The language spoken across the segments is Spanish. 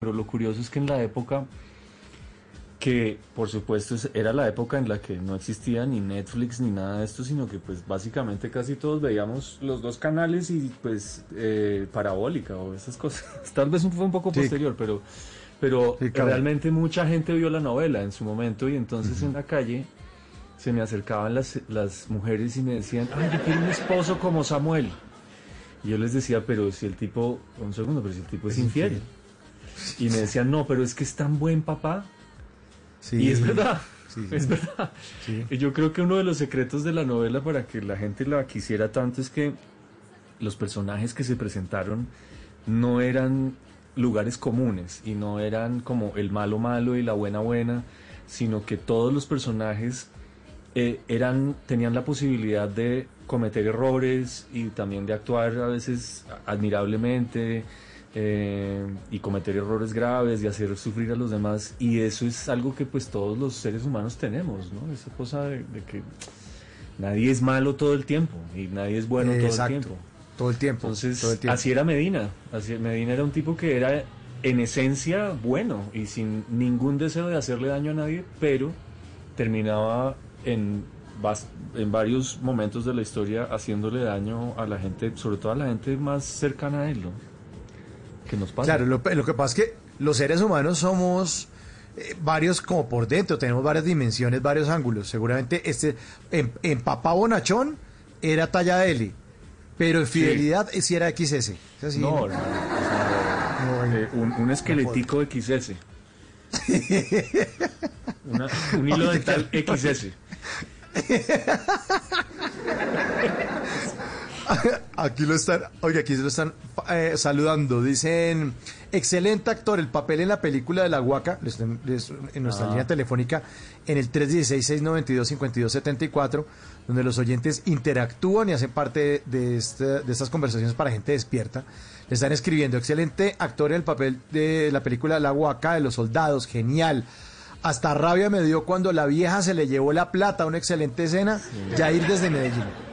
Pero lo curioso es que en la época que por supuesto era la época en la que no existía ni Netflix ni nada de esto, sino que pues básicamente casi todos veíamos los dos canales y pues eh, parabólica o esas cosas. Tal vez fue un poco posterior, pero, pero realmente mucha gente vio la novela en su momento y entonces en la calle se me acercaban las, las mujeres y me decían, ay, yo quiero un esposo como Samuel. Y yo les decía, pero si el tipo, un segundo, pero si el tipo es, infiel. Y me decían, no, pero es que es tan buen papá y es verdad, es verdad. Y yo creo que uno de los secretos de la novela para que la gente la quisiera tanto es que los personajes que se presentaron no eran lugares comunes y no eran como el malo malo y la buena buena, sino que todos los personajes eh, eran tenían la posibilidad de cometer errores y también de actuar a veces admirablemente eh, y cometer errores graves y hacer sufrir a los demás y eso es algo que pues todos los seres humanos tenemos, ¿no? Esa cosa de, que nadie es malo todo el tiempo y nadie es bueno todo el tiempo. Todo el tiempo. Entonces, así era Medina. Así, Medina era un tipo que era en esencia bueno y sin ningún deseo de hacerle daño a nadie, pero terminaba en, en varios momentos de la historia haciéndole daño a la gente, sobre todo a la gente más cercana a él. ¿no? Nos pasa. Claro, lo, que pasa es que los seres humanos somos eh, varios como por dentro, tenemos varias dimensiones, varios ángulos. Seguramente este en, Papá Bonachón era talla L, pero en Fidelidad sí, era XS. no, no, eh, un, esqueletico XS. un hilo dental XS. aquí lo están, oye, aquí se lo están eh, saludando. Dicen, excelente actor, el papel en la película de la Huaca, en nuestra ah. línea telefónica, en el 316-692-5274, donde los oyentes interactúan y hacen parte de, este, de estas conversaciones para gente despierta. Le están escribiendo, excelente actor en el papel de la película La Huaca, de los soldados, genial. Hasta rabia me dio cuando la vieja se le llevó la plata, una excelente escena. ya ir desde Medellín.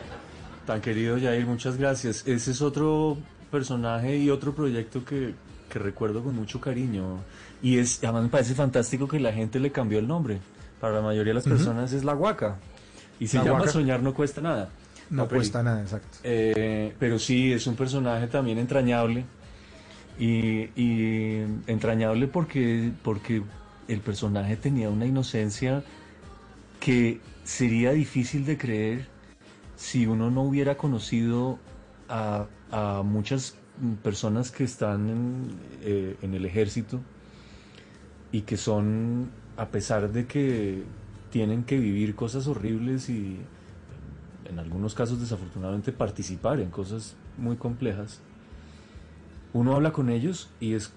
Tan querido Jair, muchas gracias. Ese es otro personaje y otro proyecto que, recuerdo con mucho cariño. Y es, además me parece fantástico que la gente le cambió el nombre. Para la mayoría de las personas es La Huaca. Y se llama Soñar no cuesta nada. No cuesta nada, exacto. Eh, pero sí, es un personaje también entrañable. Y, y, entrañable porque, porque el personaje tenía una inocencia que sería difícil de creer si uno no hubiera conocido a, muchas personas que están eh, en, el ejército y que son, a pesar de que tienen que vivir cosas horribles y en algunos casos desafortunadamente participar en cosas muy complejas, uno habla con ellos y es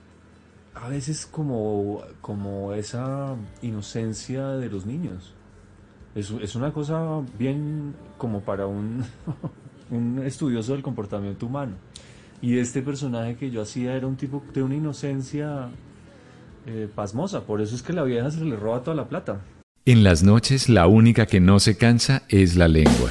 a veces como, como esa inocencia de los niños es, una cosa bien como para un, un estudioso del comportamiento humano. Y este personaje que yo hacía era un tipo de una inocencia eh, pasmosa, por eso es que la vieja se le roba toda la plata. En las noches la única que no se cansa es la lengua.